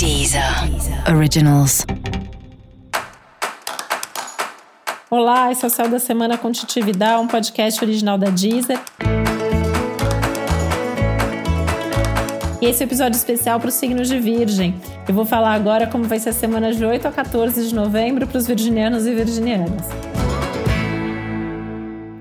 Deezer Originals. Olá, esse é o Céu da Semana com Titividade, um podcast original da Deezer. E esse é episódio especial para os signos de Virgem. Eu vou falar agora como vai ser a semana de 8 a 14 de novembro para os virginianos e virginianas.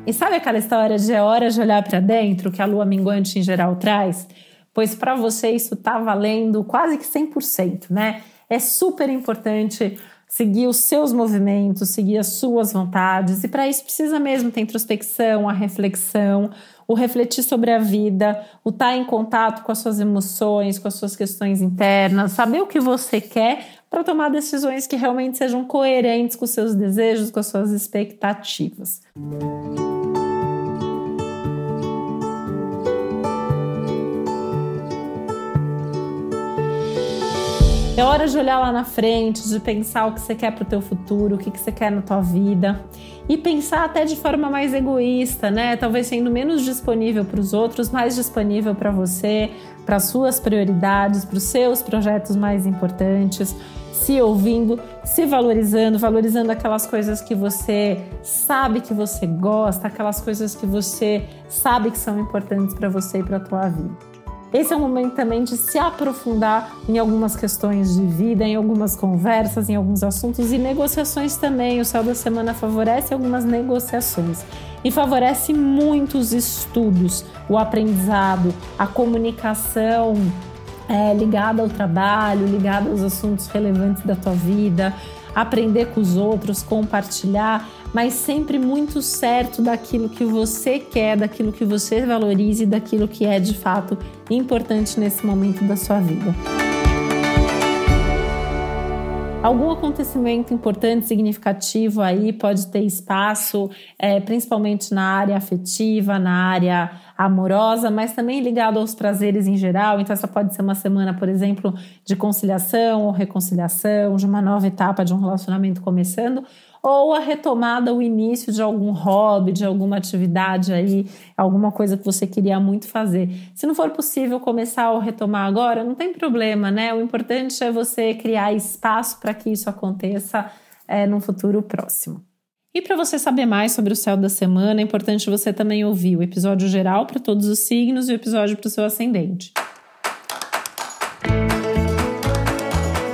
E sabe aquela história de é hora de olhar para dentro que a lua minguante em geral traz? Pois para você isso está valendo quase que 100%, né? É super importante seguir os seus movimentos, seguir as suas vontades, e para isso precisa mesmo ter introspecção, a reflexão, o refletir sobre a vida, o estar tá em contato com as suas emoções, com as suas questões internas, saber o que você quer para tomar decisões que realmente sejam coerentes com seus desejos, com as suas expectativas. É hora de olhar lá na frente, de pensar o que você quer para o teu futuro, o que, que você quer na tua vida e pensar até de forma mais egoísta, né? Talvez sendo menos disponível para os outros, mais disponível para você, para suas prioridades, para os seus projetos mais importantes, se ouvindo, se valorizando, valorizando aquelas coisas que você sabe que você gosta, aquelas coisas que você sabe que são importantes para você e para a tua vida. Esse é o momento também de se aprofundar em algumas questões de vida, em algumas conversas, em alguns assuntos e negociações também. O céu da semana favorece algumas negociações e favorece muitos estudos, o aprendizado, a comunicação é, ligada ao trabalho, ligada aos assuntos relevantes da tua vida, aprender com os outros, compartilhar, mas sempre muito certo daquilo que você quer, daquilo que você valoriza e daquilo que é de fato importante nesse momento da sua vida. Algum acontecimento importante, significativo aí pode ter espaço, é, principalmente na área afetiva, na área amorosa, mas também ligado aos prazeres em geral. Então, essa pode ser uma semana, por exemplo, de conciliação ou reconciliação, de uma nova etapa de um relacionamento começando, ou a retomada, o início de algum hobby, de alguma atividade aí, alguma coisa que você queria muito fazer. Se não for possível começar ou retomar agora, não tem problema, né? O importante é você criar espaço para que isso aconteça é, no futuro próximo. E para você saber mais sobre o céu da semana, é importante você também ouvir o episódio geral para todos os signos e o episódio para o seu ascendente.